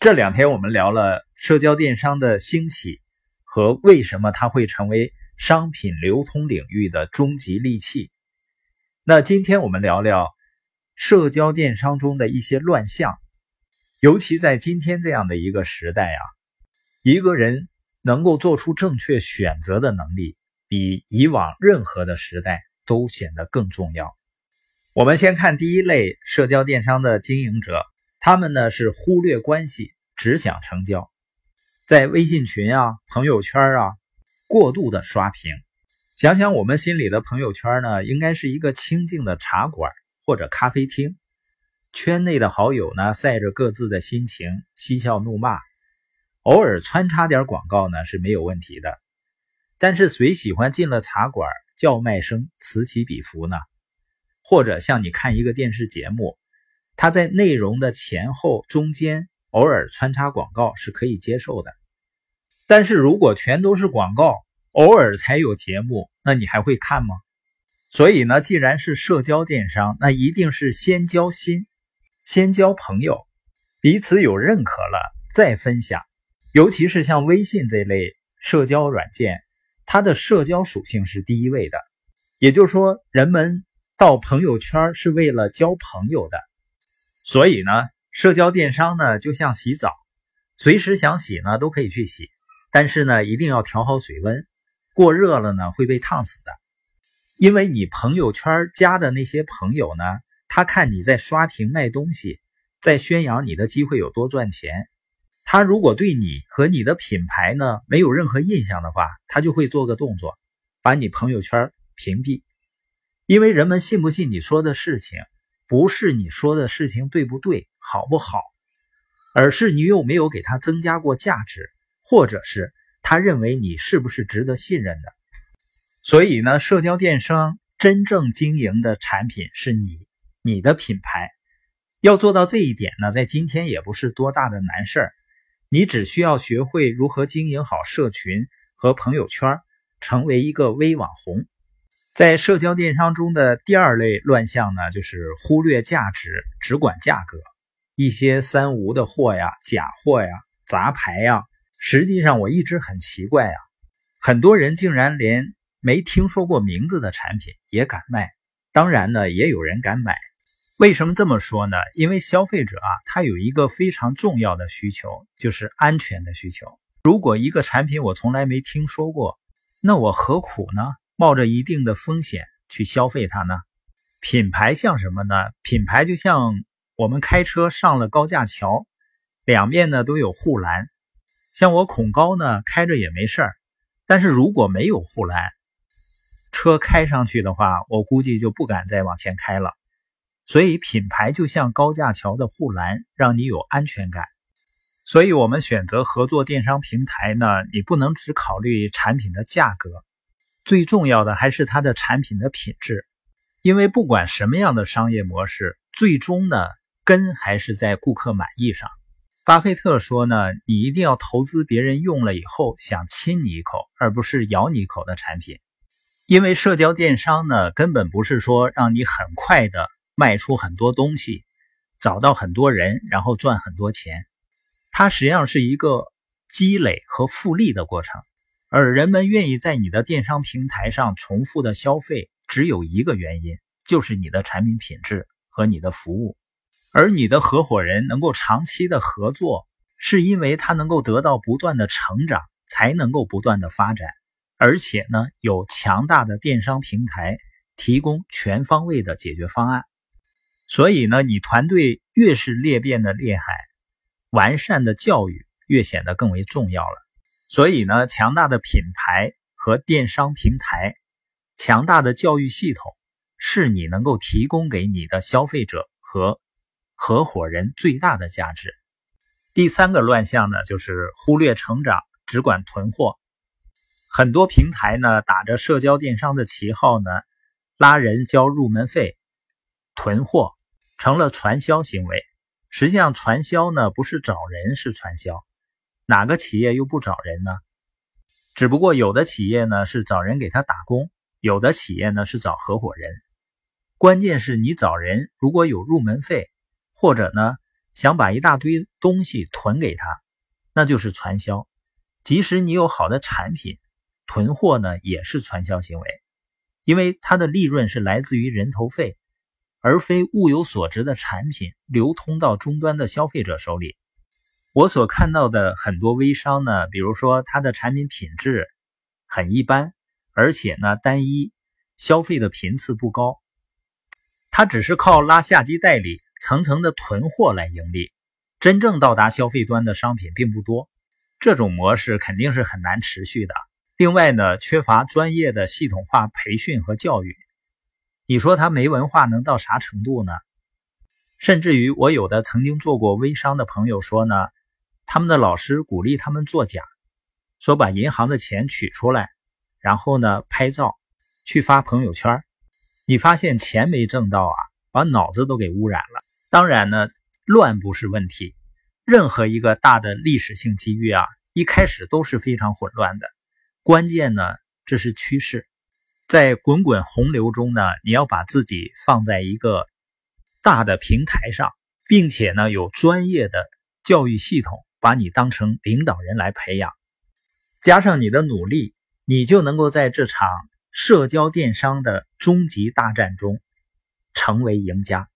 这两天我们聊了社交电商的兴起和为什么它会成为商品流通领域的终极利器。那今天我们聊聊社交电商中的一些乱象，尤其在今天这样的一个时代啊，一个人能够做出正确选择的能力，比以往任何的时代都显得更重要。我们先看第一类社交电商的经营者，他们呢是忽略关系，只想成交，在微信群啊、朋友圈啊过度的刷屏。想想我们心里的朋友圈呢，应该是一个清静的茶馆或者咖啡厅，圈内的好友呢晒着各自的心情，嬉笑怒骂，偶尔穿插点广告呢是没有问题的。但是谁喜欢进了茶馆叫卖声此起彼伏呢？或者像你看一个电视节目，它在内容的前后中间偶尔穿插广告是可以接受的，但是如果全都是广告。偶尔才有节目，那你还会看吗？所以呢，既然是社交电商，那一定是先交心，先交朋友，彼此有认可了再分享。尤其是像微信这类社交软件，它的社交属性是第一位的。也就是说，人们到朋友圈是为了交朋友的。所以呢，社交电商呢就像洗澡，随时想洗呢都可以去洗，但是呢一定要调好水温。过热了呢，会被烫死的。因为你朋友圈加的那些朋友呢，他看你在刷屏卖东西，在宣扬你的机会有多赚钱。他如果对你和你的品牌呢没有任何印象的话，他就会做个动作，把你朋友圈屏蔽。因为人们信不信你说的事情，不是你说的事情对不对、好不好，而是你有没有给他增加过价值，或者是。他认为你是不是值得信任的？所以呢，社交电商真正经营的产品是你，你的品牌。要做到这一点呢，在今天也不是多大的难事儿。你只需要学会如何经营好社群和朋友圈，成为一个微网红。在社交电商中的第二类乱象呢，就是忽略价值，只管价格。一些三无的货呀、假货呀、杂牌呀。实际上，我一直很奇怪啊，很多人竟然连没听说过名字的产品也敢卖。当然呢，也有人敢买。为什么这么说呢？因为消费者啊，他有一个非常重要的需求，就是安全的需求。如果一个产品我从来没听说过，那我何苦呢？冒着一定的风险去消费它呢？品牌像什么呢？品牌就像我们开车上了高架桥，两面呢都有护栏。像我恐高呢，开着也没事儿，但是如果没有护栏，车开上去的话，我估计就不敢再往前开了。所以品牌就像高架桥的护栏，让你有安全感。所以我们选择合作电商平台呢，你不能只考虑产品的价格，最重要的还是它的产品的品质。因为不管什么样的商业模式，最终呢，根还是在顾客满意上。巴菲特说呢，你一定要投资别人用了以后想亲你一口，而不是咬你一口的产品。因为社交电商呢，根本不是说让你很快的卖出很多东西，找到很多人，然后赚很多钱。它实际上是一个积累和复利的过程。而人们愿意在你的电商平台上重复的消费，只有一个原因，就是你的产品品质和你的服务。而你的合伙人能够长期的合作，是因为他能够得到不断的成长，才能够不断的发展，而且呢，有强大的电商平台提供全方位的解决方案。所以呢，你团队越是裂变的厉害，完善的教育越显得更为重要了。所以呢，强大的品牌和电商平台，强大的教育系统，是你能够提供给你的消费者和。合伙人最大的价值。第三个乱象呢，就是忽略成长，只管囤货。很多平台呢，打着社交电商的旗号呢，拉人交入门费，囤货成了传销行为。实际上，传销呢不是找人是传销，哪个企业又不找人呢？只不过有的企业呢是找人给他打工，有的企业呢是找合伙人。关键是你找人如果有入门费。或者呢，想把一大堆东西囤给他，那就是传销。即使你有好的产品，囤货呢也是传销行为，因为它的利润是来自于人头费，而非物有所值的产品流通到终端的消费者手里。我所看到的很多微商呢，比如说它的产品品质很一般，而且呢单一，消费的频次不高，它只是靠拉下级代理。层层的囤货来盈利，真正到达消费端的商品并不多，这种模式肯定是很难持续的。另外呢，缺乏专业的系统化培训和教育，你说他没文化能到啥程度呢？甚至于我有的曾经做过微商的朋友说呢，他们的老师鼓励他们作假，说把银行的钱取出来，然后呢拍照去发朋友圈，你发现钱没挣到啊，把脑子都给污染了。当然呢，乱不是问题。任何一个大的历史性机遇啊，一开始都是非常混乱的。关键呢，这是趋势。在滚滚洪流中呢，你要把自己放在一个大的平台上，并且呢，有专业的教育系统把你当成领导人来培养，加上你的努力，你就能够在这场社交电商的终极大战中成为赢家。